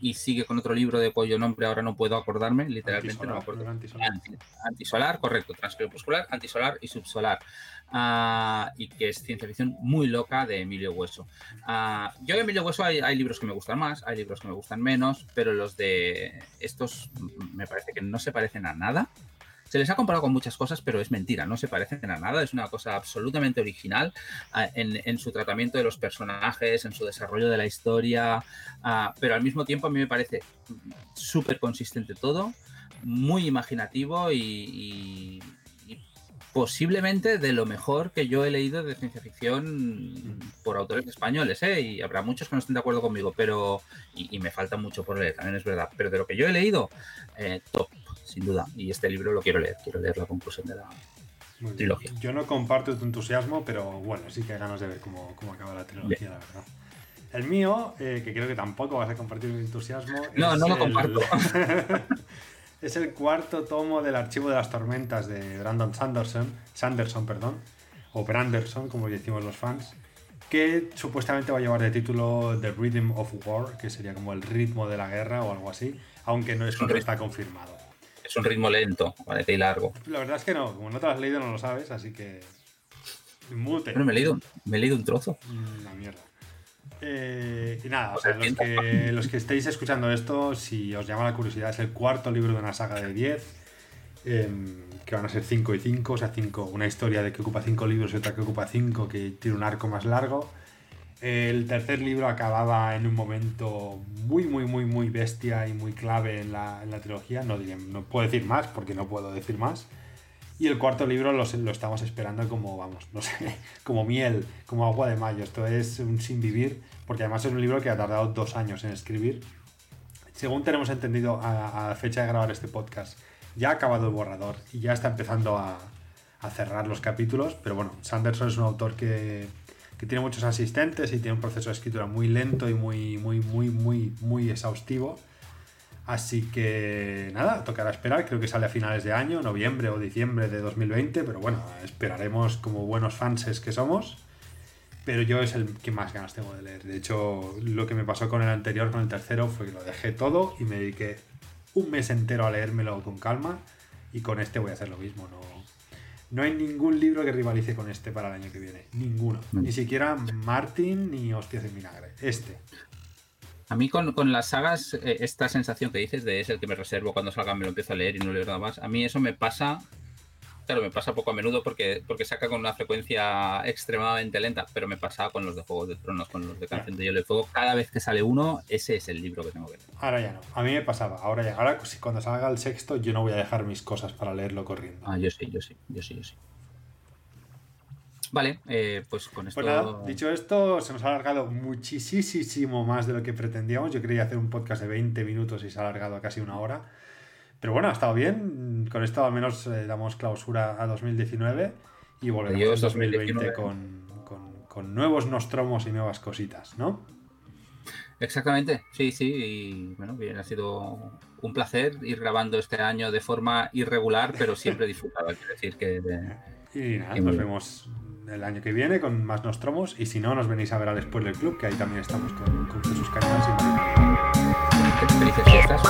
y sigue con otro libro de cuyo nombre ahora no puedo acordarme, literalmente no me acuerdo. Antisolar. antisolar, correcto, Transcrepuscular, Antisolar y Subsolar. Ah, y que es ciencia ficción muy loca de Emilio Hueso. Ah, yo de Emilio Hueso hay, libros que me gustan más, hay libros que me gustan menos, pero los de estos me parece que no se parecen a nada. Se les ha comparado con muchas cosas, pero es mentira, no se parecen a nada, es una cosa absolutamente original ah, en, su tratamiento de los personajes, en su desarrollo de la historia, pero al mismo tiempo a mí me parece súper consistente todo, muy imaginativo y posiblemente de lo mejor que yo he leído de ciencia ficción por autores españoles, ¿eh? y habrá muchos que no estén de acuerdo conmigo, pero y, me falta mucho por leer, también es verdad, pero de lo que yo he leído, eh, top, sin duda, y este libro lo quiero leer, quiero leer la conclusión de la trilogía. Yo no comparto tu entusiasmo, pero bueno, sí que hay ganas de ver cómo, acaba la trilogía, la verdad. El mío, eh, que creo que tampoco vas a compartir mi entusiasmo. No, no lo comparto. Es el cuarto tomo del Archivo de las Tormentas de Brandon Sanderson, Sanderson perdón, o Branderson, como decimos los fans, que supuestamente va a llevar de título The Rhythm of War, que sería como el ritmo de la guerra o algo así, aunque no es, está confirmado. Es un ritmo lento, parece y largo. La verdad es que no, como no te lo has leído no lo sabes, así que... Mute. me he leído, me he leído un trozo. La mierda. Eh, y nada, los, que, los que estéis escuchando esto, si os llama la curiosidad, es el cuarto libro de una saga de 10, em, que van a ser 5 y 5, o sea, cinco, una historia de que ocupa 5 libros y otra que ocupa 5, que tiene un arco más largo. El tercer libro acababa en un momento muy, muy, muy, muy bestia y muy clave en la, en la trilogía. No, no puedo decir más porque no puedo decir más. Y el cuarto libro lo, lo, estamos esperando como, vamos, no sé, como miel, como agua de mayo. Esto es un sin vivir, porque además es un libro que ha tardado dos años en escribir. Según tenemos entendido a, la fecha de grabar este podcast, ya ha acabado el borrador y ya está empezando a, a cerrar los capítulos. Pero bueno, Sanderson es un autor que, que, tiene muchos asistentes y tiene un proceso de escritura muy lento y muy, muy, muy, muy, muy exhaustivo. Así que nada, tocará esperar, creo que sale a finales de año, noviembre o diciembre de 2020, pero bueno, esperaremos como buenos fanses que somos. Pero yo es el que más ganas tengo de leer. De hecho, lo que me pasó con el anterior, con el tercero, fue que lo dejé todo y me dediqué un mes entero a leérmelo con calma. Y con este voy a hacer lo mismo. No, No hay ningún libro que rivalice con este para el año que viene. Ninguno. Ni siquiera Martin ni Hostias en Vinagre. Este. A mí con, las sagas, eh, esta sensación que dices de es el que me reservo cuando salga, me lo empiezo a leer y no leo nada más. A mí eso me pasa Claro, me pasa poco a menudo porque, porque saca con una frecuencia extremadamente lenta, pero me pasa con los de Juegos de Tronos, con los de Canción de Hielo y Fuego. Cada vez que sale uno, ese es el libro que tengo que leer. Ahora ya no. A mí me pasaba. Ahora ya. Ahora, cuando salga el sexto, yo no voy a dejar mis cosas para leerlo corriendo. Ah, yo sí, yo sí, yo sí, yo sí. Vale, eh, pues con esto. Pues nada, dicho esto, se nos ha alargado muchísimo más de lo que pretendíamos. Yo quería hacer un podcast de 20 minutos y se ha alargado a casi una hora. Pero bueno, ha estado bien. Con esto al menos eh, damos clausura a 2019 y volveremos a 2020 con, con, nuevos nostromos y nuevas cositas, ¿no? Exactamente, sí, sí. Y bueno, bien, ha sido un placer ir grabando este año de forma irregular, pero siempre disfrutado. Quiero decir que. y nada, nos vemos el año que viene con más Nostromos y si no, nos venís a ver al del Club, que ahí también estamos con, con Jesús Cañas y Felices fiestas.